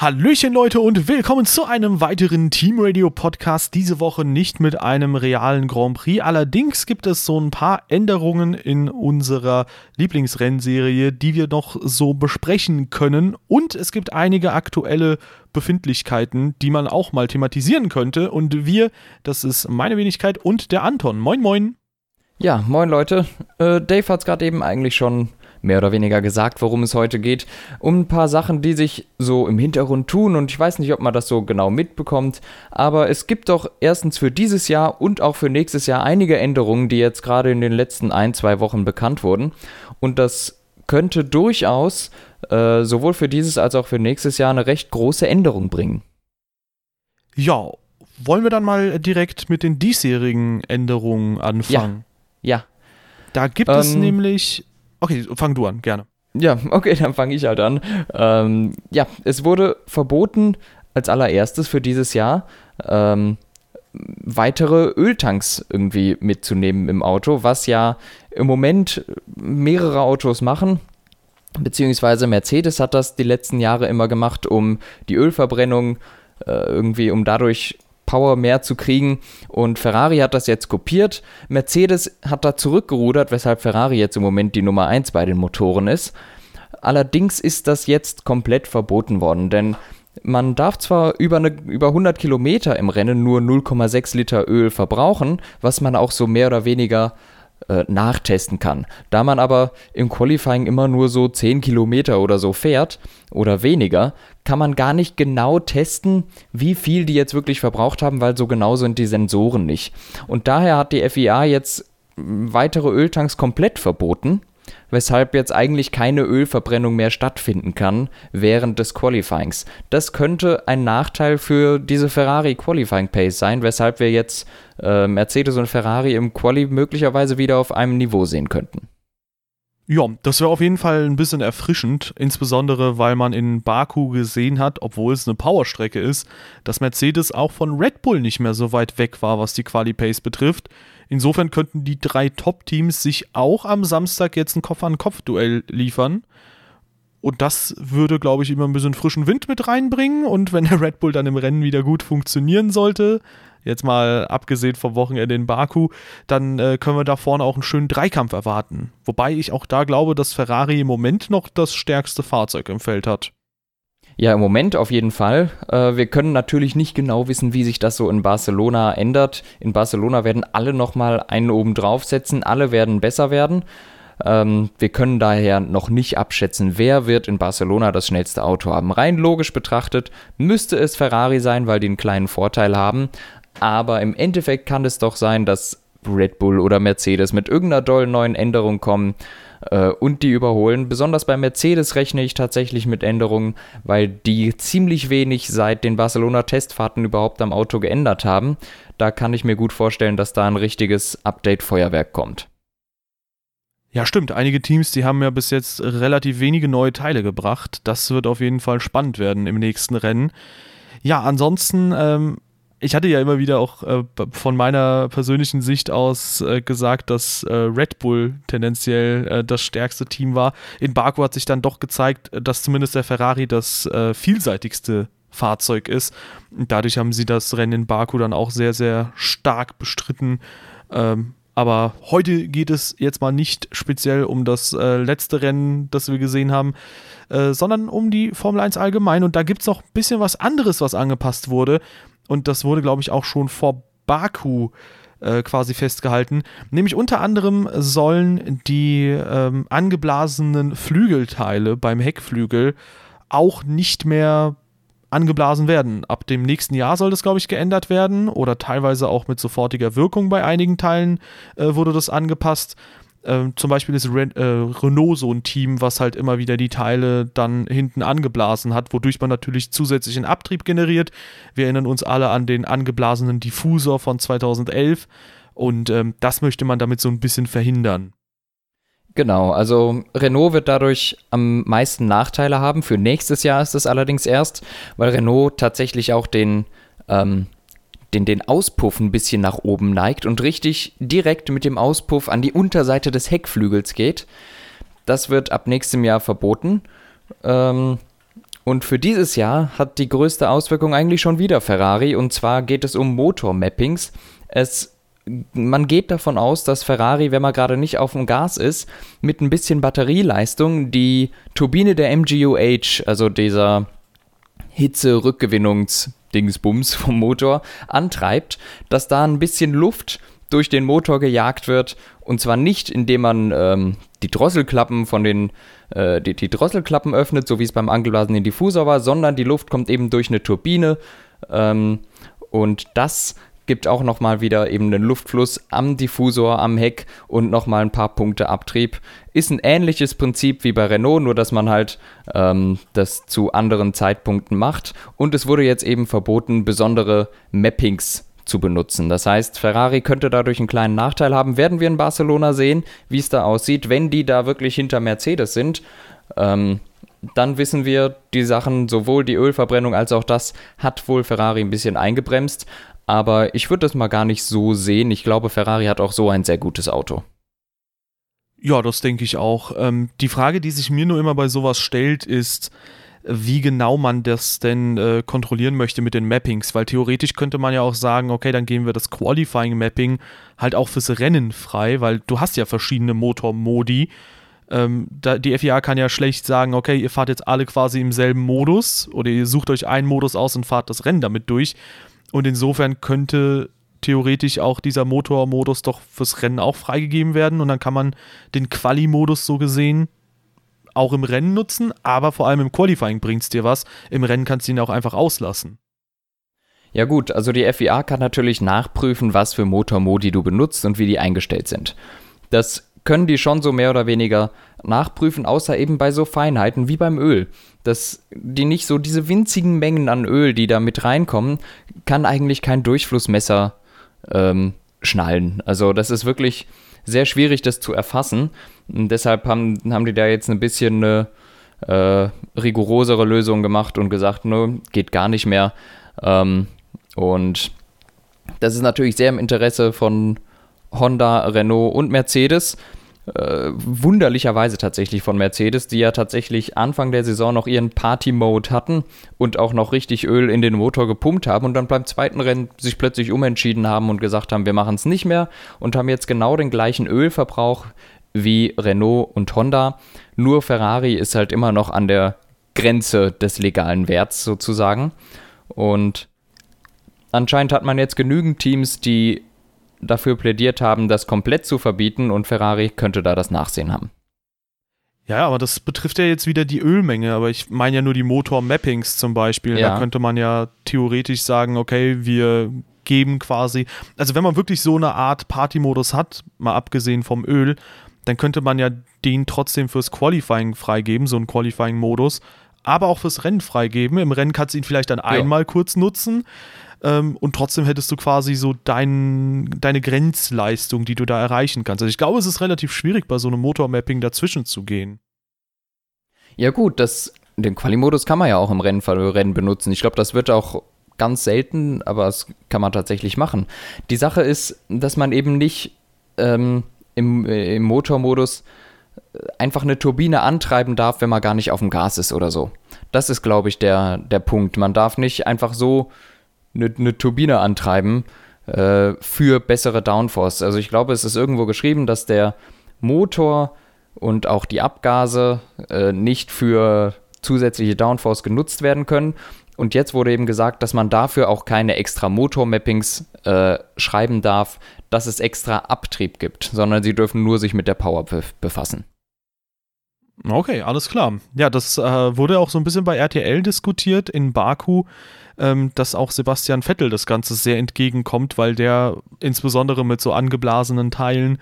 Hallöchen Leute und willkommen zu einem weiteren Team Radio Podcast. Diese Woche nicht mit einem realen Grand Prix. Allerdings gibt es so ein paar Änderungen in unserer Lieblingsrennserie, die wir noch so besprechen können. Und es gibt einige aktuelle Befindlichkeiten, die man auch mal thematisieren könnte. Und wir, das ist meine Wenigkeit und der Anton. Moin, moin. Ja, moin Leute. Äh, Dave hat es gerade eben eigentlich schon mehr oder weniger gesagt, worum es heute geht. Um ein paar Sachen, die sich so im Hintergrund tun und ich weiß nicht, ob man das so genau mitbekommt, aber es gibt doch erstens für dieses Jahr und auch für nächstes Jahr einige Änderungen, die jetzt gerade in den letzten ein, zwei Wochen bekannt wurden und das könnte durchaus äh, sowohl für dieses als auch für nächstes Jahr eine recht große Änderung bringen. Ja, wollen wir dann mal direkt mit den diesjährigen Änderungen anfangen? Ja. ja. Da gibt ähm, es nämlich Okay, fang du an, gerne. Ja, okay, dann fange ich halt an. Ähm, ja, es wurde verboten als allererstes für dieses Jahr ähm, weitere Öltanks irgendwie mitzunehmen im Auto, was ja im Moment mehrere Autos machen. Beziehungsweise Mercedes hat das die letzten Jahre immer gemacht, um die Ölverbrennung äh, irgendwie, um dadurch Power mehr zu kriegen. Und Ferrari hat das jetzt kopiert. Mercedes hat da zurückgerudert, weshalb Ferrari jetzt im Moment die Nummer 1 bei den Motoren ist. Allerdings ist das jetzt komplett verboten worden, denn man darf zwar über, eine, über 100 Kilometer im Rennen nur 0,6 Liter Öl verbrauchen, was man auch so mehr oder weniger äh, nachtesten kann. Da man aber im Qualifying immer nur so 10 Kilometer oder so fährt oder weniger, kann man gar nicht genau testen, wie viel die jetzt wirklich verbraucht haben, weil so genau sind die Sensoren nicht. Und daher hat die FIA jetzt weitere Öltanks komplett verboten weshalb jetzt eigentlich keine Ölverbrennung mehr stattfinden kann während des Qualifyings. Das könnte ein Nachteil für diese Ferrari Qualifying Pace sein, weshalb wir jetzt äh, Mercedes und Ferrari im Quali möglicherweise wieder auf einem Niveau sehen könnten. Ja, das wäre auf jeden Fall ein bisschen erfrischend, insbesondere weil man in Baku gesehen hat, obwohl es eine Powerstrecke ist, dass Mercedes auch von Red Bull nicht mehr so weit weg war, was die Quali-Pace betrifft. Insofern könnten die drei Top-Teams sich auch am Samstag jetzt ein Kopf-an-Kopf-Duell liefern. Und das würde, glaube ich, immer ein bisschen frischen Wind mit reinbringen. Und wenn der Red Bull dann im Rennen wieder gut funktionieren sollte, jetzt mal abgesehen vom Wochenende in Baku, dann äh, können wir da vorne auch einen schönen Dreikampf erwarten. Wobei ich auch da glaube, dass Ferrari im Moment noch das stärkste Fahrzeug im Feld hat. Ja, im Moment auf jeden Fall. Äh, wir können natürlich nicht genau wissen, wie sich das so in Barcelona ändert. In Barcelona werden alle nochmal einen oben draufsetzen, alle werden besser werden. Ähm, wir können daher noch nicht abschätzen, wer wird in Barcelona das schnellste Auto haben. Rein logisch betrachtet müsste es Ferrari sein, weil die einen kleinen Vorteil haben. Aber im Endeffekt kann es doch sein, dass Red Bull oder Mercedes mit irgendeiner dollen neuen Änderung kommen äh, und die überholen. Besonders bei Mercedes rechne ich tatsächlich mit Änderungen, weil die ziemlich wenig seit den Barcelona-Testfahrten überhaupt am Auto geändert haben. Da kann ich mir gut vorstellen, dass da ein richtiges Update-Feuerwerk kommt. Ja, stimmt. Einige Teams, die haben ja bis jetzt relativ wenige neue Teile gebracht. Das wird auf jeden Fall spannend werden im nächsten Rennen. Ja, ansonsten ähm, ich hatte ja immer wieder auch äh, von meiner persönlichen Sicht aus äh, gesagt, dass äh, Red Bull tendenziell äh, das stärkste Team war. In Baku hat sich dann doch gezeigt, dass zumindest der Ferrari das äh, vielseitigste Fahrzeug ist. Und dadurch haben sie das Rennen in Baku dann auch sehr, sehr stark bestritten. Ähm, aber heute geht es jetzt mal nicht speziell um das äh, letzte Rennen, das wir gesehen haben, sondern um die Formel 1 allgemein. Und da gibt es noch ein bisschen was anderes, was angepasst wurde und das wurde, glaube ich, auch schon vor Baku äh, quasi festgehalten. Nämlich unter anderem sollen die ähm, angeblasenen Flügelteile beim Heckflügel auch nicht mehr angeblasen werden. Ab dem nächsten Jahr soll das, glaube ich, geändert werden oder teilweise auch mit sofortiger Wirkung bei einigen Teilen äh, wurde das angepasst. Ähm, zum Beispiel ist Ren äh, Renault so ein Team, was halt immer wieder die Teile dann hinten angeblasen hat, wodurch man natürlich zusätzlichen Abtrieb generiert. Wir erinnern uns alle an den angeblasenen Diffusor von 2011 und ähm, das möchte man damit so ein bisschen verhindern. Genau, also Renault wird dadurch am meisten Nachteile haben. Für nächstes Jahr ist es allerdings erst, weil Renault tatsächlich auch den ähm, den, den Auspuff ein bisschen nach oben neigt und richtig direkt mit dem Auspuff an die Unterseite des Heckflügels geht. Das wird ab nächstem Jahr verboten. Ähm, Und für dieses Jahr hat die größte Auswirkung eigentlich schon wieder Ferrari und zwar geht es um Motormappings. Es man geht davon aus, dass Ferrari, wenn man gerade nicht auf dem Gas ist, mit ein bisschen Batterieleistung die Turbine der MGUH, also dieser Hitze-Rückgewinnungsdingsbums vom Motor, antreibt, dass da ein bisschen Luft durch den Motor gejagt wird. Und zwar nicht, indem man ähm, die Drosselklappen von den äh, die, die, Drosselklappen öffnet, so wie es beim angeblasenen Diffusor war, sondern die Luft kommt eben durch eine Turbine. Ähm, und das gibt auch nochmal wieder eben einen Luftfluss am Diffusor, am Heck und nochmal ein paar Punkte Abtrieb. Ist ein ähnliches Prinzip wie bei Renault, nur dass man halt ähm, das zu anderen Zeitpunkten macht. Und es wurde jetzt eben verboten, besondere Mappings zu benutzen. Das heißt, Ferrari könnte dadurch einen kleinen Nachteil haben. Werden wir in Barcelona sehen, wie es da aussieht, wenn die da wirklich hinter Mercedes sind. Ähm, dann wissen wir, die Sachen, sowohl die Ölverbrennung als auch das, hat wohl Ferrari ein bisschen eingebremst. Aber ich würde das mal gar nicht so sehen. Ich glaube, Ferrari hat auch so ein sehr gutes Auto. Ja, das denke ich auch. Ähm, die Frage, die sich mir nur immer bei sowas stellt, ist, wie genau man das denn äh, kontrollieren möchte mit den Mappings, weil theoretisch könnte man ja auch sagen, okay, dann geben wir das Qualifying Mapping halt auch fürs Rennen frei, weil du hast ja verschiedene Motormodi. Ähm, da, die FIA kann ja schlecht sagen, okay, ihr fahrt jetzt alle quasi im selben Modus oder ihr sucht euch einen Modus aus und fahrt das Rennen damit durch. Und insofern könnte theoretisch auch dieser Motormodus doch fürs Rennen auch freigegeben werden und dann kann man den Quali-Modus so gesehen auch im Rennen nutzen, aber vor allem im Qualifying bringt es dir was. Im Rennen kannst du ihn auch einfach auslassen. Ja gut, also die FIA kann natürlich nachprüfen, was für Motormodi du benutzt und wie die eingestellt sind. Das können die schon so mehr oder weniger nachprüfen, außer eben bei so Feinheiten wie beim Öl. Dass die nicht so diese winzigen Mengen an Öl, die da mit reinkommen, kann eigentlich kein Durchflussmesser ähm, schnallen. Also das ist wirklich sehr schwierig, das zu erfassen. Und deshalb haben, haben die da jetzt ein bisschen eine äh, rigorosere Lösung gemacht und gesagt, ne, geht gar nicht mehr. Ähm, und das ist natürlich sehr im Interesse von Honda, Renault und Mercedes äh, wunderlicherweise tatsächlich von Mercedes, die ja tatsächlich Anfang der Saison noch ihren Party-Mode hatten und auch noch richtig Öl in den Motor gepumpt haben und dann beim zweiten Rennen sich plötzlich umentschieden haben und gesagt haben, wir machen es nicht mehr und haben jetzt genau den gleichen Ölverbrauch wie Renault und Honda. Nur Ferrari ist halt immer noch an der Grenze des legalen Werts sozusagen. Und anscheinend hat man jetzt genügend Teams, die dafür plädiert haben, das komplett zu verbieten und Ferrari könnte da das Nachsehen haben. Ja, aber das betrifft ja jetzt wieder die Ölmenge, aber ich meine ja nur die Motor-Mappings zum Beispiel. Ja. Da könnte man ja theoretisch sagen, okay, wir geben quasi, also wenn man wirklich so eine Art Party-Modus hat, mal abgesehen vom Öl, dann könnte man ja den trotzdem fürs Qualifying freigeben, so einen Qualifying-Modus, aber auch fürs Rennen freigeben. Im Rennen kannst du ihn vielleicht dann ja. einmal kurz nutzen ähm, und trotzdem hättest du quasi so dein, deine Grenzleistung, die du da erreichen kannst. Also ich glaube, es ist relativ schwierig, bei so einem Motormapping dazwischen zu gehen. Ja gut, das, den Quali-Modus kann man ja auch im Rennen, Rennen benutzen. Ich glaube, das wird auch ganz selten, aber das kann man tatsächlich machen. Die Sache ist, dass man eben nicht ähm, im, äh, im Motormodus äh, einfach eine Turbine antreiben darf, wenn man gar nicht auf dem Gas ist oder so. Das ist, glaube ich, der, der Punkt. Man darf nicht einfach so eine, eine Turbine antreiben äh, für bessere Downforce. Also ich glaube, es ist irgendwo geschrieben, dass der Motor und auch die Abgase äh, nicht für zusätzliche Downforce genutzt werden können. Und jetzt wurde eben gesagt, dass man dafür auch keine extra Motor-Mappings äh, schreiben darf, dass es extra Abtrieb gibt, sondern sie dürfen nur sich mit der Power befassen. Okay, alles klar. Ja, das äh, wurde auch so ein bisschen bei RTL diskutiert in Baku ähm, dass auch Sebastian Vettel das Ganze sehr entgegenkommt, weil der insbesondere mit so angeblasenen Teilen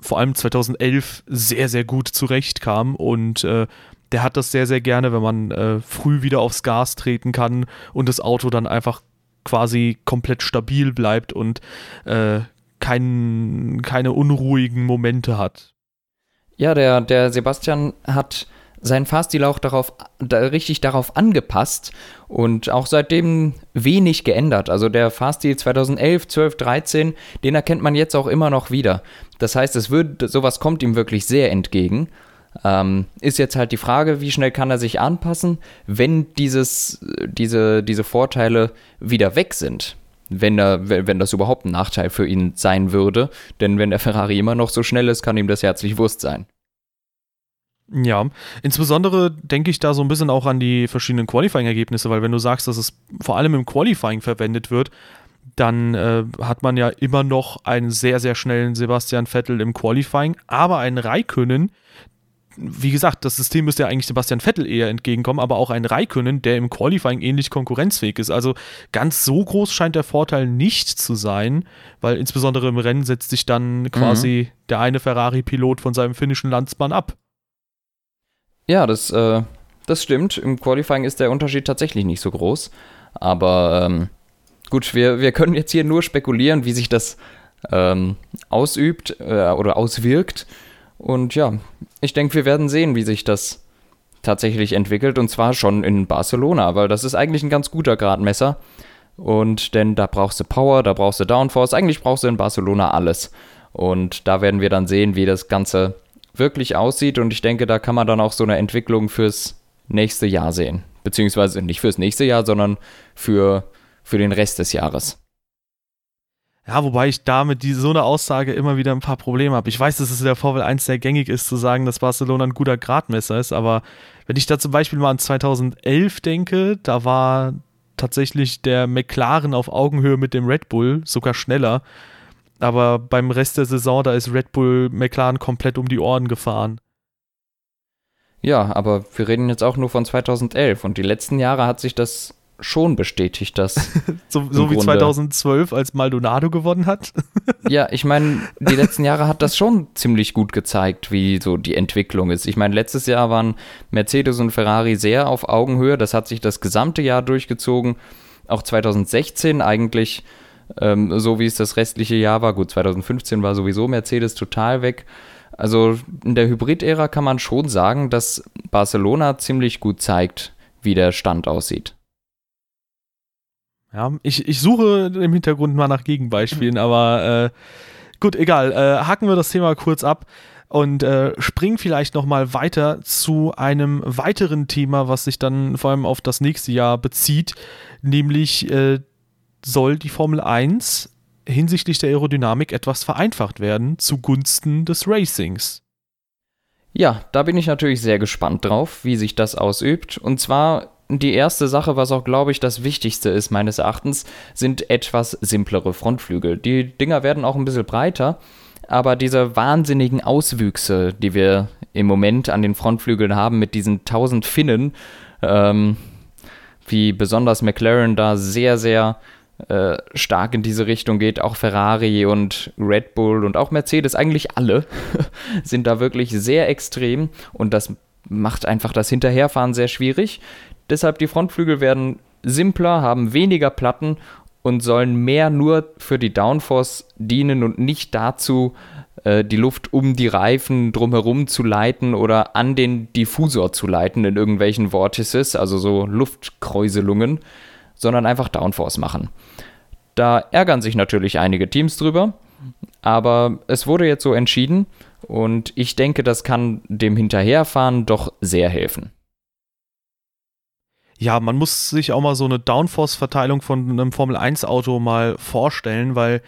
vor allem 2011 sehr, sehr gut zurechtkam und äh, der hat das sehr, sehr gerne, wenn man äh, früh wieder aufs Gas treten kann und das Auto dann einfach quasi komplett stabil bleibt und äh, kein, keine unruhigen Momente hat. Ja, der, der Sebastian hat seinen Fahrstil auch darauf, da, richtig darauf angepasst und auch seitdem wenig geändert. Also der Fahrstil 2011, 12, 13, den erkennt man jetzt auch immer noch wieder. Das heißt, es wird, sowas kommt ihm wirklich sehr entgegen. Ähm, ist jetzt halt die Frage, wie schnell kann er sich anpassen, wenn dieses, diese, diese Vorteile wieder weg sind. Wenn, er, wenn das überhaupt ein Nachteil für ihn sein würde. Denn wenn der Ferrari immer noch so schnell ist, kann ihm das herzlich Wurst sein. Ja, insbesondere denke ich da so ein bisschen auch an die verschiedenen Qualifying-Ergebnisse, weil wenn du sagst, dass es vor allem im Qualifying verwendet wird, dann äh, hat man ja immer noch einen sehr, sehr schnellen Sebastian Vettel im Qualifying, aber einen Raikönnen, wie gesagt, das System müsste ja eigentlich Sebastian Vettel eher entgegenkommen, aber auch ein Raikönnen, der im Qualifying ähnlich konkurrenzfähig ist. Also ganz so groß scheint der Vorteil nicht zu sein, weil insbesondere im Rennen setzt sich dann quasi mhm. der eine Ferrari-Pilot von seinem finnischen Landsmann ab. Ja, das, äh, das stimmt. Im Qualifying ist der Unterschied tatsächlich nicht so groß. Aber ähm, gut, wir, wir können jetzt hier nur spekulieren, wie sich das ähm, ausübt äh, oder auswirkt. Und ja, ich denke, wir werden sehen, wie sich das tatsächlich entwickelt. Und zwar schon in Barcelona, weil das ist eigentlich ein ganz guter Gradmesser. Und denn da brauchst du Power, da brauchst du Downforce. Eigentlich brauchst du in Barcelona alles. Und da werden wir dann sehen, wie das Ganze wirklich aussieht. Und ich denke, da kann man dann auch so eine Entwicklung fürs nächste Jahr sehen. Beziehungsweise nicht fürs nächste Jahr, sondern für, für den Rest des Jahres. Ja, wobei ich damit die, so eine Aussage immer wieder ein paar Probleme habe. Ich weiß, dass es in der Formel 1 sehr gängig ist, zu sagen, dass Barcelona ein guter Gradmesser ist, aber wenn ich da zum Beispiel mal an 2011 denke, da war tatsächlich der McLaren auf Augenhöhe mit dem Red Bull, sogar schneller. Aber beim Rest der Saison, da ist Red Bull McLaren komplett um die Ohren gefahren. Ja, aber wir reden jetzt auch nur von 2011 und die letzten Jahre hat sich das schon bestätigt, dass. so, so wie 2012, als Maldonado gewonnen hat. ja, ich meine, die letzten Jahre hat das schon ziemlich gut gezeigt, wie so die Entwicklung ist. Ich meine, letztes Jahr waren Mercedes und Ferrari sehr auf Augenhöhe. Das hat sich das gesamte Jahr durchgezogen. Auch 2016 eigentlich ähm, so wie es das restliche Jahr war. Gut, 2015 war sowieso Mercedes total weg. Also in der Hybrid-Ära kann man schon sagen, dass Barcelona ziemlich gut zeigt, wie der Stand aussieht. Ja, ich, ich suche im Hintergrund mal nach Gegenbeispielen, aber äh, gut, egal. Äh, hacken wir das Thema kurz ab und äh, springen vielleicht nochmal weiter zu einem weiteren Thema, was sich dann vor allem auf das nächste Jahr bezieht, nämlich äh, soll die Formel 1 hinsichtlich der Aerodynamik etwas vereinfacht werden zugunsten des Racings. Ja, da bin ich natürlich sehr gespannt drauf, wie sich das ausübt. Und zwar die erste Sache, was auch, glaube ich, das Wichtigste ist meines Erachtens, sind etwas simplere Frontflügel. Die Dinger werden auch ein bisschen breiter, aber diese wahnsinnigen Auswüchse, die wir im Moment an den Frontflügeln haben, mit diesen tausend Finnen, ähm, wie besonders McLaren da sehr, sehr äh, stark in diese Richtung geht. Auch Ferrari und Red Bull und auch Mercedes, eigentlich alle, sind da wirklich sehr extrem und das macht einfach das Hinterherfahren sehr schwierig. Deshalb die Frontflügel werden simpler, haben weniger Platten und sollen mehr nur für die Downforce dienen und nicht dazu, äh, die Luft um die Reifen drumherum zu leiten oder an den Diffusor zu leiten in irgendwelchen Vortices, also so Luftkräuselungen sondern einfach Downforce machen. Da ärgern sich natürlich einige Teams drüber, aber es wurde jetzt so entschieden und ich denke, das kann dem Hinterherfahren doch sehr helfen. Ja, man muss sich auch mal so eine Downforce-Verteilung von einem Formel-1-Auto mal vorstellen, weil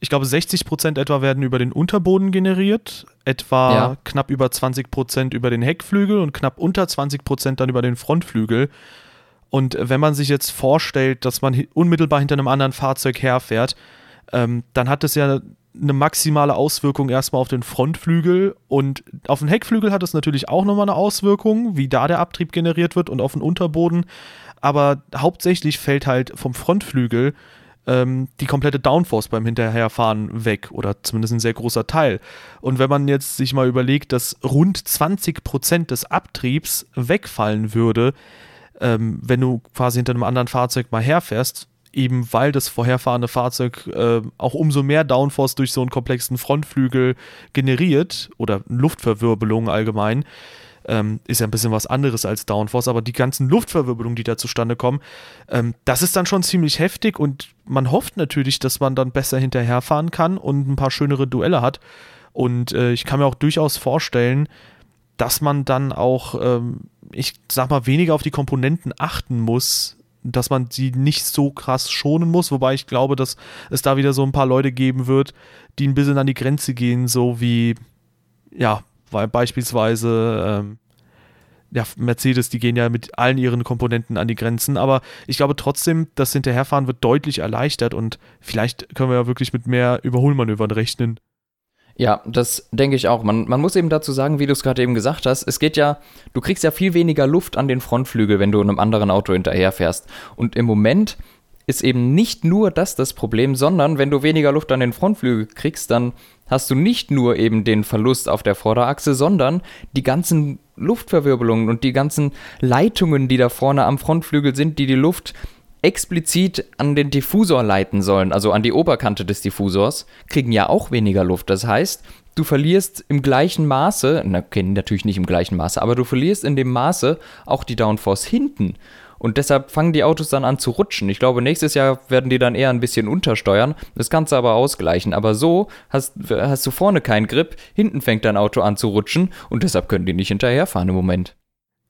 ich glaube, 60% etwa werden über den Unterboden generiert, etwa ja. knapp über 20% über den Heckflügel und knapp unter 20% dann über den Frontflügel. Und wenn man sich jetzt vorstellt, dass man unmittelbar hinter einem anderen Fahrzeug herfährt, ähm, dann hat das ja eine maximale Auswirkung erstmal auf den Frontflügel und auf den Heckflügel hat es natürlich auch nochmal eine Auswirkung, wie da der Abtrieb generiert wird und auf den Unterboden. Aber hauptsächlich fällt halt vom Frontflügel ähm, die komplette Downforce beim Hinterherfahren weg oder zumindest ein sehr großer Teil. Und wenn man jetzt sich mal überlegt, dass rund 20% des Abtriebs wegfallen würde, ähm, wenn du quasi hinter einem anderen Fahrzeug mal herfährst, eben weil das vorherfahrende Fahrzeug äh, auch umso mehr Downforce durch so einen komplexen Frontflügel generiert oder Luftverwirbelung allgemein, ähm, ist ja ein bisschen was anderes als Downforce, aber die ganzen Luftverwirbelungen, die da zustande kommen, ähm, das ist dann schon ziemlich heftig und man hofft natürlich, dass man dann besser hinterherfahren kann und ein paar schönere Duelle hat. Und äh, ich kann mir auch durchaus vorstellen, dass man dann auch, ähm, ich sag mal, weniger auf die Komponenten achten muss, dass man sie nicht so krass schonen muss, wobei ich glaube, dass es da wieder so ein paar Leute geben wird, die ein bisschen an die Grenze gehen, so wie, ja, weil beispielsweise ähm, ja, Mercedes, die gehen ja mit allen ihren Komponenten an die Grenzen, aber ich glaube trotzdem, das Hinterherfahren wird deutlich erleichtert und vielleicht können wir ja wirklich mit mehr Überholmanövern rechnen. Ja, das denke ich auch. Man, man muss eben dazu sagen, wie du es gerade eben gesagt hast, es geht ja, du kriegst ja viel weniger Luft an den Frontflügel, wenn du einem anderen Auto hinterherfährst. Und im Moment ist eben nicht nur das das Problem, sondern wenn du weniger Luft an den Frontflügel kriegst, dann hast du nicht nur eben den Verlust auf der Vorderachse, sondern die ganzen Luftverwirbelungen und die ganzen Leitungen, die da vorne am Frontflügel sind, die die Luft explizit an den Diffusor leiten sollen, also an die Oberkante des Diffusors, kriegen ja auch weniger Luft. Das heißt, du verlierst im gleichen Maße, okay, natürlich nicht im gleichen Maße, aber du verlierst in dem Maße auch die Downforce hinten. Und deshalb fangen die Autos dann an zu rutschen. Ich glaube, nächstes Jahr werden die dann eher ein bisschen untersteuern. Das kannst du aber ausgleichen. Aber so hast, hast du vorne keinen Grip, hinten fängt dein Auto an zu rutschen und deshalb können die nicht hinterherfahren im Moment.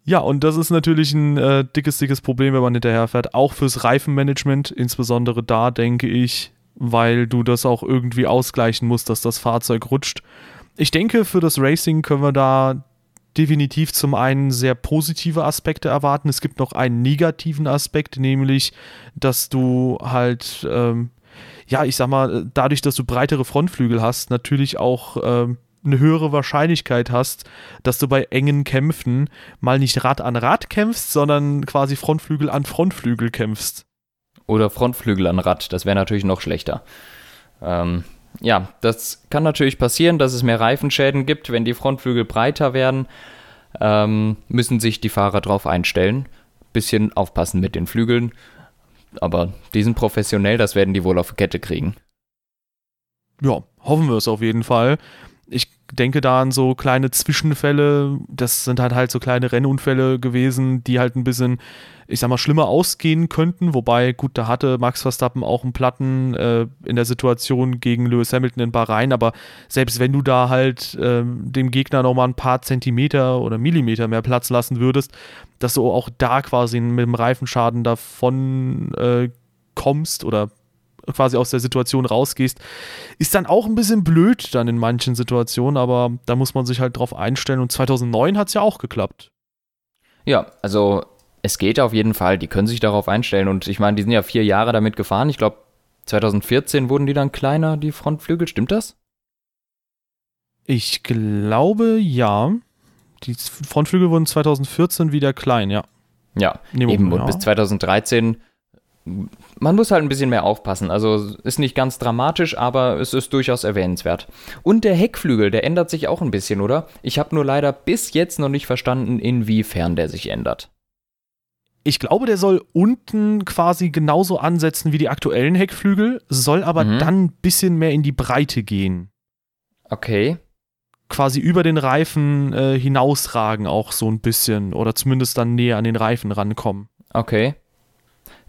Ja, und das ist natürlich ein äh, dickes, dickes Problem, wenn man hinterherfährt. Auch fürs Reifenmanagement, insbesondere da, denke ich, weil du das auch irgendwie ausgleichen musst, dass das Fahrzeug rutscht. Ich denke, für das Racing können wir da definitiv zum einen sehr positive Aspekte erwarten. Es gibt noch einen negativen Aspekt, nämlich, dass du halt, ähm, ja, ich sag mal, dadurch, dass du breitere Frontflügel hast, natürlich auch ähm, eine höhere Wahrscheinlichkeit hast, dass du bei engen Kämpfen mal nicht Rad an Rad kämpfst, sondern quasi Frontflügel an Frontflügel kämpfst. Oder Frontflügel an Rad, das wäre natürlich noch schlechter. Ähm, ja, das kann natürlich passieren, dass es mehr Reifenschäden gibt, wenn die Frontflügel breiter werden. Ähm, müssen sich die Fahrer darauf einstellen. Bisschen aufpassen mit den Flügeln. Aber die sind professionell, das werden die wohl auf Kette kriegen. Ja, hoffen wir es auf jeden Fall denke da an so kleine Zwischenfälle. Das sind halt halt so kleine Rennunfälle gewesen, die halt ein bisschen, ich sag mal, schlimmer ausgehen könnten. Wobei, gut, da hatte Max Verstappen auch einen Platten äh, in der Situation gegen Lewis Hamilton in Bahrain. Aber selbst wenn du da halt äh, dem Gegner nochmal ein paar Zentimeter oder Millimeter mehr Platz lassen würdest, dass du auch da quasi mit dem Reifenschaden davon äh, kommst oder quasi aus der Situation rausgehst, ist dann auch ein bisschen blöd dann in manchen Situationen, aber da muss man sich halt drauf einstellen und 2009 hat es ja auch geklappt. Ja, also es geht auf jeden Fall, die können sich darauf einstellen und ich meine, die sind ja vier Jahre damit gefahren, ich glaube 2014 wurden die dann kleiner, die Frontflügel, stimmt das? Ich glaube ja. Die Frontflügel wurden 2014 wieder klein, ja. Ja, Nemo, eben. Und ja. bis 2013 man muss halt ein bisschen mehr aufpassen. Also ist nicht ganz dramatisch, aber es ist durchaus erwähnenswert. Und der Heckflügel, der ändert sich auch ein bisschen, oder? Ich habe nur leider bis jetzt noch nicht verstanden, inwiefern der sich ändert. Ich glaube, der soll unten quasi genauso ansetzen wie die aktuellen Heckflügel, soll aber mhm. dann ein bisschen mehr in die Breite gehen. Okay. Quasi über den Reifen äh, hinausragen auch so ein bisschen oder zumindest dann näher an den Reifen rankommen. Okay.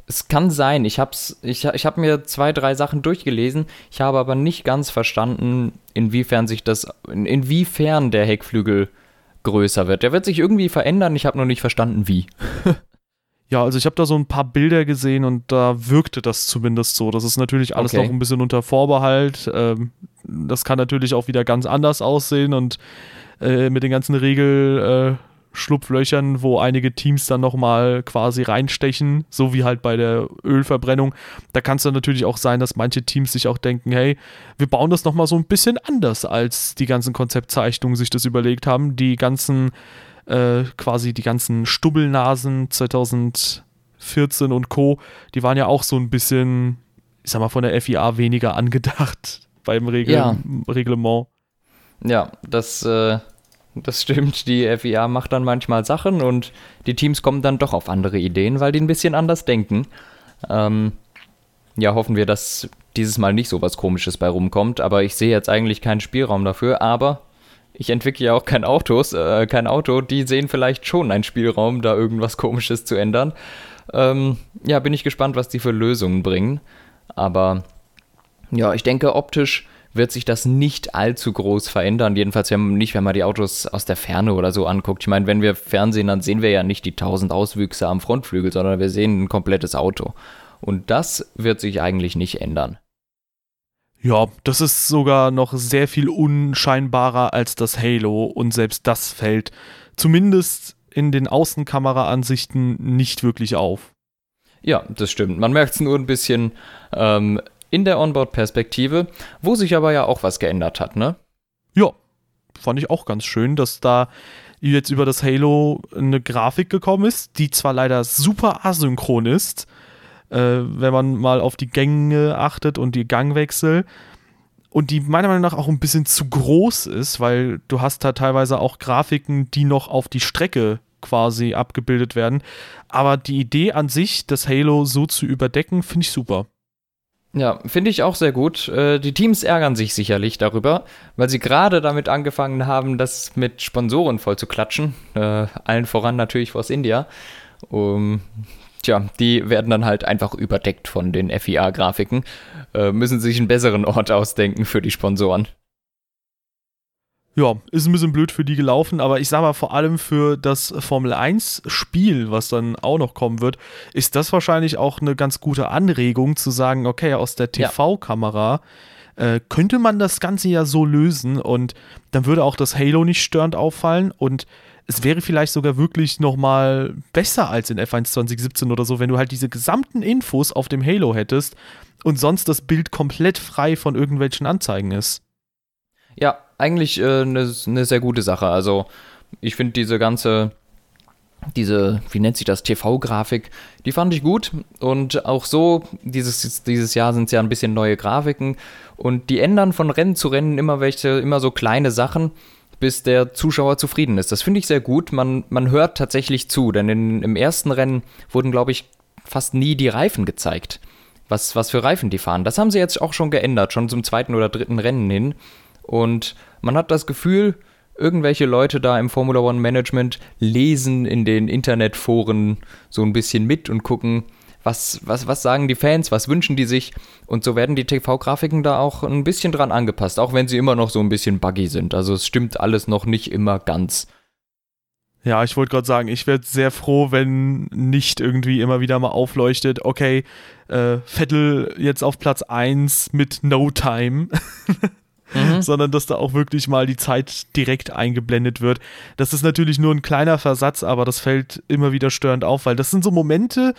Es kann sein. Ich habe ich, ich hab mir zwei, drei Sachen durchgelesen. Ich habe aber nicht ganz verstanden, inwiefern sich das, inwiefern der Heckflügel größer wird. Der wird sich irgendwie verändern. Ich habe nur nicht verstanden, wie. ja, also ich habe da so ein paar Bilder gesehen und da wirkte das zumindest so. Das ist natürlich alles okay. noch ein bisschen unter Vorbehalt. Ähm, das kann natürlich auch wieder ganz anders aussehen und äh, mit den ganzen Regel. Schlupflöchern, wo einige Teams dann nochmal quasi reinstechen, so wie halt bei der Ölverbrennung. Da kann es dann natürlich auch sein, dass manche Teams sich auch denken, hey, wir bauen das nochmal so ein bisschen anders, als die ganzen Konzeptzeichnungen sich das überlegt haben. Die ganzen, äh, quasi die ganzen Stubbelnasen 2014 und Co., die waren ja auch so ein bisschen, ich sag mal, von der FIA weniger angedacht beim Regel ja. Reglement. Ja, das äh, das stimmt. Die FIA macht dann manchmal Sachen und die Teams kommen dann doch auf andere Ideen, weil die ein bisschen anders denken. Ähm, ja, hoffen wir, dass dieses Mal nicht so was Komisches bei rumkommt. Aber ich sehe jetzt eigentlich keinen Spielraum dafür. Aber ich entwickle ja auch kein Autos, äh, kein Auto. Die sehen vielleicht schon einen Spielraum, da irgendwas Komisches zu ändern. Ähm, ja, bin ich gespannt, was die für Lösungen bringen. Aber ja, ich denke, optisch wird sich das nicht allzu groß verändern. Jedenfalls nicht, wenn man die Autos aus der Ferne oder so anguckt. Ich meine, wenn wir Fernsehen, dann sehen wir ja nicht die tausend Auswüchse am Frontflügel, sondern wir sehen ein komplettes Auto. Und das wird sich eigentlich nicht ändern. Ja, das ist sogar noch sehr viel unscheinbarer als das Halo und selbst das fällt zumindest in den Außenkameraansichten nicht wirklich auf. Ja, das stimmt. Man merkt es nur ein bisschen ähm, in der Onboard-Perspektive, wo sich aber ja auch was geändert hat, ne? Ja, fand ich auch ganz schön, dass da jetzt über das Halo eine Grafik gekommen ist, die zwar leider super asynchron ist, äh, wenn man mal auf die Gänge achtet und die Gangwechsel. Und die meiner Meinung nach auch ein bisschen zu groß ist, weil du hast da teilweise auch Grafiken, die noch auf die Strecke quasi abgebildet werden. Aber die Idee an sich, das Halo so zu überdecken, finde ich super. Ja, finde ich auch sehr gut. Äh, die Teams ärgern sich sicherlich darüber, weil sie gerade damit angefangen haben, das mit Sponsoren voll zu klatschen. Äh, allen voran natürlich Force India. Um, tja, die werden dann halt einfach überdeckt von den FIA-Grafiken, äh, müssen sich einen besseren Ort ausdenken für die Sponsoren. Ja, ist ein bisschen blöd für die gelaufen, aber ich sag mal, vor allem für das Formel 1-Spiel, was dann auch noch kommen wird, ist das wahrscheinlich auch eine ganz gute Anregung zu sagen, okay, aus der TV-Kamera äh, könnte man das Ganze ja so lösen und dann würde auch das Halo nicht störend auffallen und es wäre vielleicht sogar wirklich nochmal besser als in F1 2017 oder so, wenn du halt diese gesamten Infos auf dem Halo hättest und sonst das Bild komplett frei von irgendwelchen Anzeigen ist. Ja, eigentlich eine äh, ne, ne sehr gute Sache. Also ich finde diese ganze, diese, wie nennt sich das, TV-Grafik, die fand ich gut. Und auch so, dieses, dieses Jahr sind es ja ein bisschen neue Grafiken. Und die ändern von Rennen zu Rennen immer welche, immer so kleine Sachen bis der Zuschauer zufrieden ist. Das finde ich sehr gut. Man, man hört tatsächlich zu, denn in, im ersten Rennen wurden, glaube ich, fast nie die Reifen gezeigt. Was, was für Reifen die fahren. Das haben sie jetzt auch schon geändert, schon zum zweiten oder dritten Rennen hin. Und man hat das Gefühl, irgendwelche Leute da im Formula One Management lesen in den Internetforen so ein bisschen mit und gucken, was, was, was sagen die Fans, was wünschen die sich. Und so werden die TV-Grafiken da auch ein bisschen dran angepasst, auch wenn sie immer noch so ein bisschen buggy sind. Also es stimmt alles noch nicht immer ganz. Ja, ich wollte gerade sagen, ich werde sehr froh, wenn nicht irgendwie immer wieder mal aufleuchtet, okay, äh, Vettel jetzt auf Platz 1 mit No Time. Mhm. sondern dass da auch wirklich mal die Zeit direkt eingeblendet wird. Das ist natürlich nur ein kleiner Versatz, aber das fällt immer wieder störend auf, weil das sind so Momente,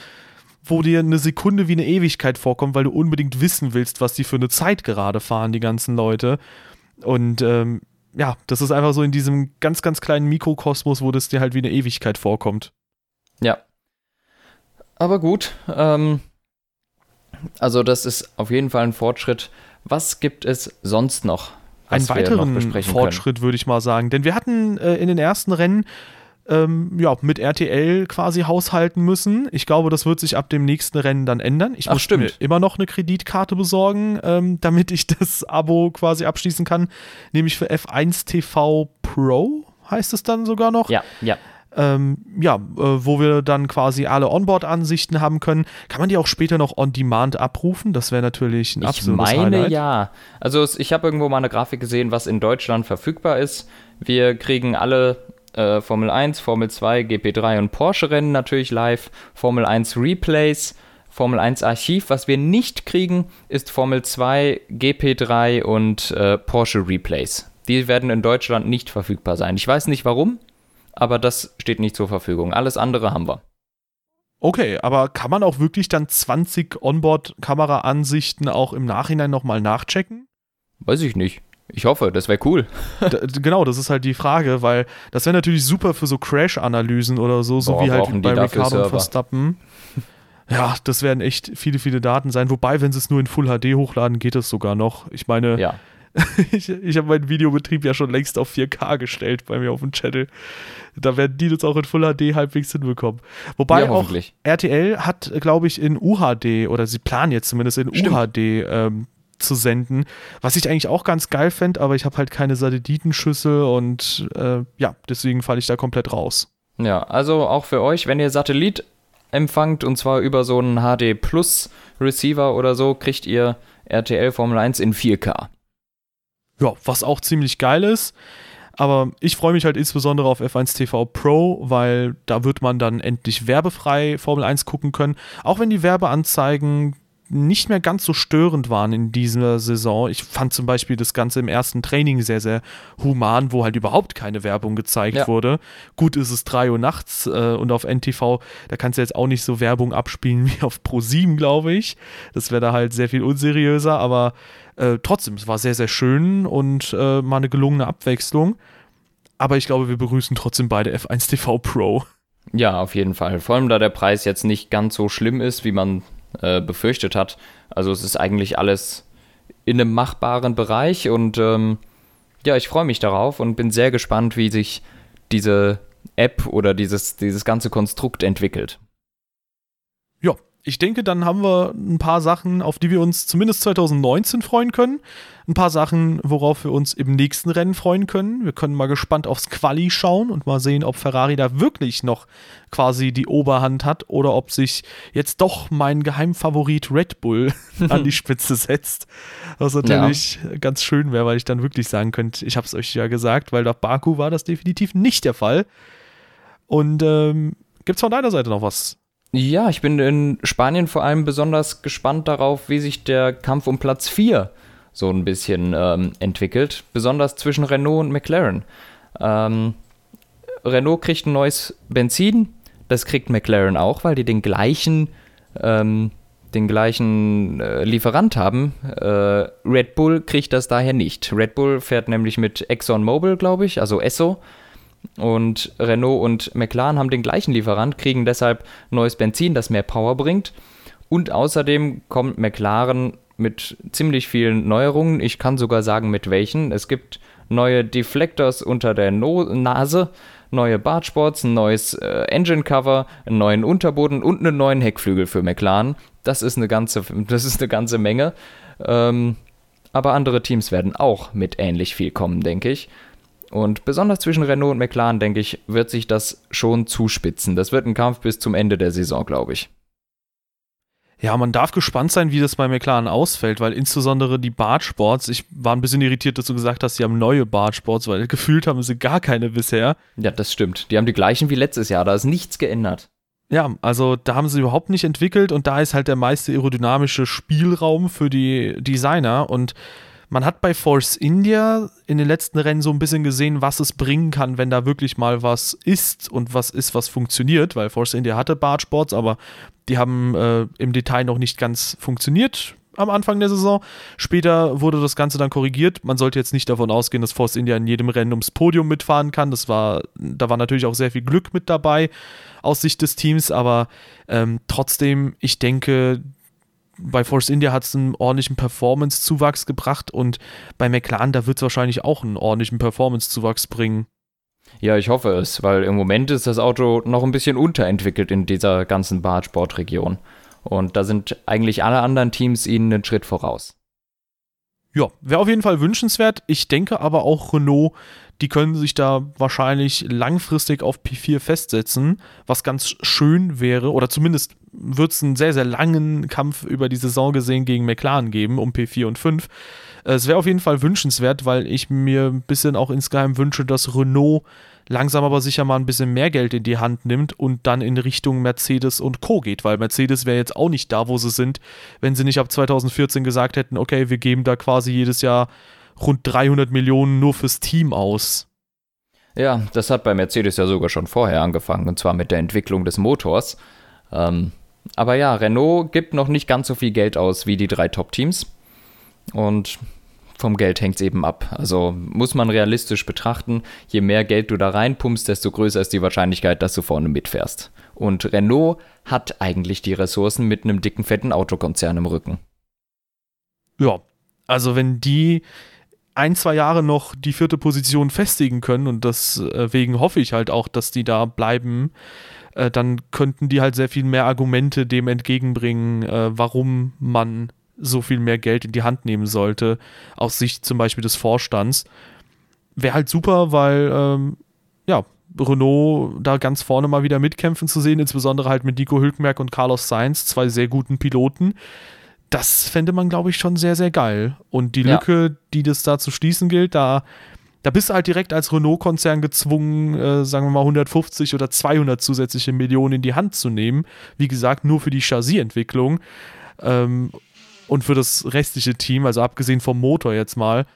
wo dir eine Sekunde wie eine Ewigkeit vorkommt, weil du unbedingt wissen willst, was die für eine Zeit gerade fahren, die ganzen Leute. Und ähm, ja, das ist einfach so in diesem ganz, ganz kleinen Mikrokosmos, wo das dir halt wie eine Ewigkeit vorkommt. Ja. Aber gut, ähm, also das ist auf jeden Fall ein Fortschritt. Was gibt es sonst noch? Einen weiteren Fortschritt, würde ich mal sagen. Denn wir hatten äh, in den ersten Rennen ähm, ja, mit RTL quasi haushalten müssen. Ich glaube, das wird sich ab dem nächsten Rennen dann ändern. Ich Ach, muss stimmt. mir immer noch eine Kreditkarte besorgen, ähm, damit ich das Abo quasi abschließen kann. Nämlich für F1 TV Pro heißt es dann sogar noch. Ja, ja. Ähm, ja, äh, wo wir dann quasi alle Onboard-Ansichten haben können. Kann man die auch später noch on demand abrufen? Das wäre natürlich ein ich absolutes Ich meine Highlight. ja. Also ich habe irgendwo mal eine Grafik gesehen, was in Deutschland verfügbar ist. Wir kriegen alle äh, Formel 1, Formel 2, GP3 und Porsche-Rennen natürlich live, Formel 1 Replays, Formel 1 Archiv. Was wir nicht kriegen, ist Formel 2, GP3 und äh, Porsche Replays. Die werden in Deutschland nicht verfügbar sein. Ich weiß nicht warum, aber das steht nicht zur Verfügung. Alles andere haben wir. Okay, aber kann man auch wirklich dann 20 Onboard-Kamera-Ansichten auch im Nachhinein nochmal nachchecken? Weiß ich nicht. Ich hoffe, das wäre cool. genau, das ist halt die Frage, weil das wäre natürlich super für so Crash-Analysen oder so, so Boah, wie halt bei Ricardo und Verstappen. Ja, das werden echt viele, viele Daten sein. Wobei, wenn sie es nur in Full HD hochladen, geht es sogar noch. Ich meine, ja. ich, ich habe meinen Videobetrieb ja schon längst auf 4K gestellt bei mir auf dem Channel. Da werden die das auch in Full HD halbwegs hinbekommen. Wobei ja, auch RTL hat, glaube ich, in UHD oder sie planen jetzt zumindest in Stimmt. UHD ähm, zu senden, was ich eigentlich auch ganz geil fände, aber ich habe halt keine Satellitenschüssel und äh, ja, deswegen falle ich da komplett raus. Ja, also auch für euch, wenn ihr Satellit empfangt und zwar über so einen HD Plus Receiver oder so, kriegt ihr RTL Formel 1 in 4K. Ja, was auch ziemlich geil ist. Aber ich freue mich halt insbesondere auf F1 TV Pro, weil da wird man dann endlich werbefrei Formel 1 gucken können. Auch wenn die Werbeanzeigen nicht mehr ganz so störend waren in dieser Saison. Ich fand zum Beispiel das Ganze im ersten Training sehr, sehr human, wo halt überhaupt keine Werbung gezeigt ja. wurde. Gut ist es 3 Uhr nachts äh, und auf NTV, da kannst du jetzt auch nicht so Werbung abspielen wie auf Pro 7, glaube ich. Das wäre da halt sehr viel unseriöser, aber äh, trotzdem, es war sehr, sehr schön und äh, mal eine gelungene Abwechslung. Aber ich glaube, wir begrüßen trotzdem beide F1 TV Pro. Ja, auf jeden Fall. Vor allem, da der Preis jetzt nicht ganz so schlimm ist, wie man äh, befürchtet hat. Also es ist eigentlich alles in einem machbaren Bereich und ähm, ja, ich freue mich darauf und bin sehr gespannt, wie sich diese App oder dieses, dieses ganze Konstrukt entwickelt. Ja, ich denke, dann haben wir ein paar Sachen, auf die wir uns zumindest 2019 freuen können. Ein paar Sachen, worauf wir uns im nächsten Rennen freuen können. Wir können mal gespannt aufs Quali schauen und mal sehen, ob Ferrari da wirklich noch quasi die Oberhand hat oder ob sich jetzt doch mein Geheimfavorit Red Bull an die Spitze setzt. Was natürlich ja. ganz schön wäre, weil ich dann wirklich sagen könnte, ich habe es euch ja gesagt, weil nach Baku war das definitiv nicht der Fall. Und ähm, gibt es von deiner Seite noch was ja, ich bin in Spanien vor allem besonders gespannt darauf, wie sich der Kampf um Platz 4 so ein bisschen ähm, entwickelt, besonders zwischen Renault und McLaren. Ähm, Renault kriegt ein neues Benzin, das kriegt McLaren auch, weil die den gleichen, ähm, den gleichen äh, Lieferant haben. Äh, Red Bull kriegt das daher nicht. Red Bull fährt nämlich mit ExxonMobil, glaube ich, also Esso und Renault und McLaren haben den gleichen Lieferant, kriegen deshalb neues Benzin, das mehr Power bringt. Und außerdem kommt McLaren mit ziemlich vielen Neuerungen. Ich kann sogar sagen, mit welchen. Es gibt neue Deflectors unter der no Nase, neue Bartsports, ein neues äh, Engine Cover, einen neuen Unterboden und einen neuen Heckflügel für McLaren. Das ist eine ganze, das ist eine ganze Menge. Ähm, aber andere Teams werden auch mit ähnlich viel kommen, denke ich. Und besonders zwischen Renault und McLaren, denke ich, wird sich das schon zuspitzen. Das wird ein Kampf bis zum Ende der Saison, glaube ich. Ja, man darf gespannt sein, wie das bei McLaren ausfällt, weil insbesondere die Bartsports, ich war ein bisschen irritiert, dass du gesagt hast, sie haben neue Bartsports, weil gefühlt haben sie gar keine bisher. Ja, das stimmt. Die haben die gleichen wie letztes Jahr, da ist nichts geändert. Ja, also da haben sie überhaupt nicht entwickelt und da ist halt der meiste aerodynamische Spielraum für die Designer und man hat bei Force India in den letzten Rennen so ein bisschen gesehen, was es bringen kann, wenn da wirklich mal was ist und was ist, was funktioniert, weil Force India hatte Bartsports, aber die haben äh, im Detail noch nicht ganz funktioniert am Anfang der Saison. Später wurde das Ganze dann korrigiert. Man sollte jetzt nicht davon ausgehen, dass Force India in jedem Rennen ums Podium mitfahren kann. Das war, da war natürlich auch sehr viel Glück mit dabei aus Sicht des Teams, aber ähm, trotzdem, ich denke, bei Force India hat es einen ordentlichen Performance-Zuwachs gebracht und bei McLaren, da wird es wahrscheinlich auch einen ordentlichen Performance-Zuwachs bringen. Ja, ich hoffe es, weil im Moment ist das Auto noch ein bisschen unterentwickelt in dieser ganzen Bartsportregion. Und da sind eigentlich alle anderen Teams ihnen einen Schritt voraus. Ja, wäre auf jeden Fall wünschenswert. Ich denke aber auch Renault, die können sich da wahrscheinlich langfristig auf P4 festsetzen, was ganz schön wäre, oder zumindest wird es einen sehr, sehr langen Kampf über die Saison gesehen gegen McLaren geben, um P4 und 5. Äh, es wäre auf jeden Fall wünschenswert, weil ich mir ein bisschen auch insgeheim wünsche, dass Renault langsam aber sicher mal ein bisschen mehr Geld in die Hand nimmt und dann in Richtung Mercedes und Co. geht, weil Mercedes wäre jetzt auch nicht da, wo sie sind, wenn sie nicht ab 2014 gesagt hätten, okay, wir geben da quasi jedes Jahr rund 300 Millionen nur fürs Team aus. Ja, das hat bei Mercedes ja sogar schon vorher angefangen, und zwar mit der Entwicklung des Motors. Ähm, aber ja, Renault gibt noch nicht ganz so viel Geld aus wie die drei Top-Teams. Und vom Geld hängt es eben ab. Also muss man realistisch betrachten, je mehr Geld du da reinpumpst, desto größer ist die Wahrscheinlichkeit, dass du vorne mitfährst. Und Renault hat eigentlich die Ressourcen mit einem dicken, fetten Autokonzern im Rücken. Ja, also wenn die ein, zwei Jahre noch die vierte Position festigen können und deswegen hoffe ich halt auch, dass die da bleiben, äh, dann könnten die halt sehr viel mehr Argumente dem entgegenbringen, äh, warum man so viel mehr Geld in die Hand nehmen sollte, aus Sicht zum Beispiel des Vorstands. Wäre halt super, weil ähm, ja, Renault da ganz vorne mal wieder mitkämpfen zu sehen, insbesondere halt mit Nico Hülkenberg und Carlos Sainz, zwei sehr guten Piloten, das fände man, glaube ich, schon sehr, sehr geil. Und die Ja. Lücke, die das da zu schließen gilt, da, da bist du halt direkt als Renault-Konzern gezwungen, äh, sagen wir mal 150 oder 200 zusätzliche Millionen in die Hand zu nehmen. Wie gesagt, nur für die Chassisentwicklung ähm, und für das restliche Team, also abgesehen vom Motor jetzt mal.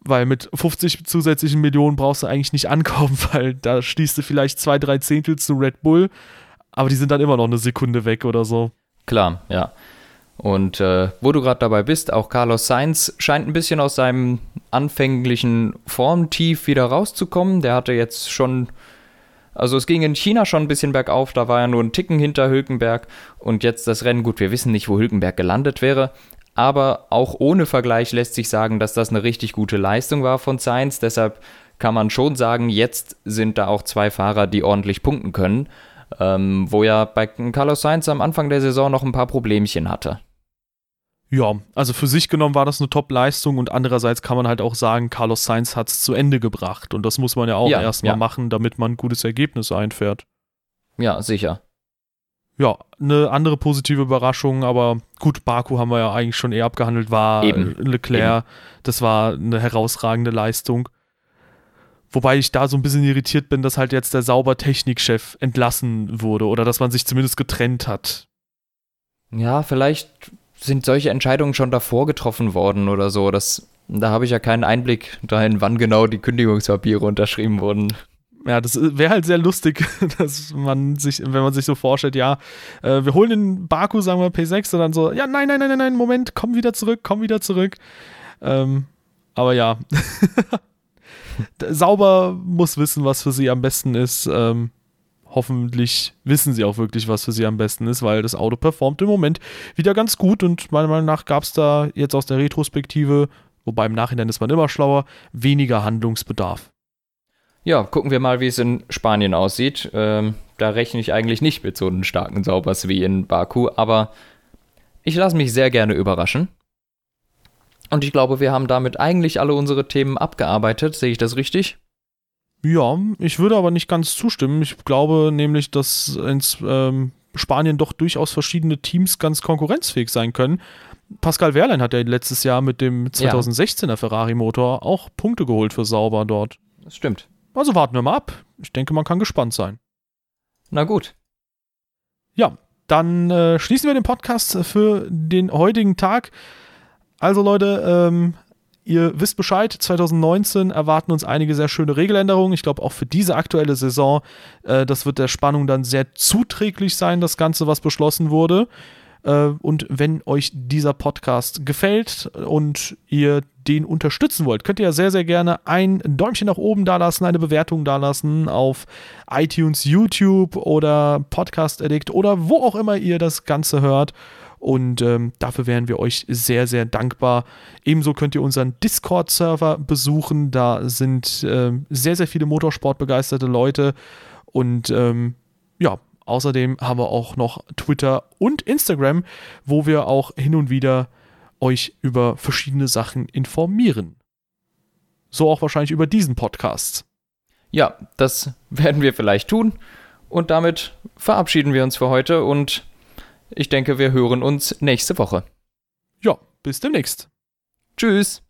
Weil mit 50 zusätzlichen Millionen brauchst du eigentlich nicht ankommen, weil da schließt du vielleicht zwei, drei Zehntel zu Red Bull, aber die sind dann immer noch eine Sekunde weg oder so. Klar, ja. Und äh, wo du gerade dabei bist, auch Carlos Sainz scheint ein bisschen aus seinem anfänglichen Formtief wieder rauszukommen. Der hatte jetzt schon, also es ging in China schon ein bisschen bergauf, da war er nur ein Ticken hinter Hülkenberg und jetzt das Rennen, gut, wir wissen nicht, wo Hülkenberg gelandet wäre, aber auch ohne Vergleich lässt sich sagen, dass das eine richtig gute Leistung war von Sainz. Deshalb kann man schon sagen, jetzt sind da auch zwei Fahrer, die ordentlich punkten können. Ähm, wo ja bei Carlos Sainz am Anfang der Saison noch ein paar Problemchen hatte. Ja, also für sich genommen war das eine Top-Leistung und andererseits kann man halt auch sagen, Carlos Sainz hat es zu Ende gebracht und das muss man ja auch Ja, erstmal ja. machen, damit man ein gutes Ergebnis einfährt. Ja, sicher. Ja, eine andere positive Überraschung, aber gut, Baku haben wir ja eigentlich schon eher abgehandelt, war Eben, Leclerc. Das war eine herausragende Leistung. Wobei ich da so ein bisschen irritiert bin, dass halt jetzt der Sauber-Technikchef entlassen wurde oder dass man sich zumindest getrennt hat. Ja, vielleicht sind solche Entscheidungen schon davor getroffen worden oder so. Das, da habe ich ja keinen Einblick dahin, wann genau die Kündigungspapiere unterschrieben wurden. Ja, das wäre halt sehr lustig, dass man sich, wenn man sich so vorstellt, ja, äh, wir holen den Baku, sagen wir P6 und dann so, ja, nein, nein, nein, nein, nein, Moment, komm wieder zurück, komm wieder zurück. Ähm, aber ja, sauber muss wissen, was für sie am besten ist. Ähm, hoffentlich wissen sie auch wirklich, was für sie am besten ist, weil das Auto performt im Moment wieder ganz gut und meiner Meinung nach gab es da jetzt aus der Retrospektive, wobei im Nachhinein ist man immer schlauer, weniger Handlungsbedarf. Ja, gucken wir mal, wie es in Spanien aussieht. Ähm, da rechne ich eigentlich nicht mit so einem starken Saubers wie in Baku, aber ich lasse mich sehr gerne überraschen. Und ich glaube, wir haben damit eigentlich alle unsere Themen abgearbeitet. Sehe ich das richtig? Ja, ich würde aber nicht ganz zustimmen. Ich glaube nämlich, dass in ähm, Spanien doch durchaus verschiedene Teams ganz konkurrenzfähig sein können. Pascal Wehrlein hat ja letztes Jahr mit dem 2016er Ferrari-Motor auch Punkte geholt für Sauber dort. Das stimmt. Also warten wir mal ab. Ich denke, man kann gespannt sein. Na gut. Ja, dann äh, schließen wir den Podcast für den heutigen Tag. Also Leute, ähm, ihr wisst Bescheid, 2019 erwarten uns einige sehr schöne Regeländerungen. Ich glaube auch für diese aktuelle Saison, äh, das wird der Spannung dann sehr zuträglich sein, das Ganze, was beschlossen wurde. Äh, und wenn euch dieser Podcast gefällt und ihr den unterstützen wollt, könnt ihr ja sehr, sehr gerne ein Däumchen nach oben dalassen, eine Bewertung dalassen auf iTunes, YouTube oder Podcast Addict oder wo auch immer ihr das Ganze hört. Und ähm, dafür wären wir euch sehr, sehr dankbar. Ebenso könnt ihr unseren Discord-Server besuchen. Da sind ähm, sehr, sehr viele Motorsportbegeisterte Leute. Und ähm, ja, außerdem haben wir auch noch Twitter und Instagram, wo wir auch hin und wieder euch über verschiedene Sachen informieren. So auch wahrscheinlich über diesen Podcast. Ja, das werden wir vielleicht tun. Und damit verabschieden wir uns für heute und ich denke, wir hören uns nächste Woche. Ja, bis demnächst. Tschüss.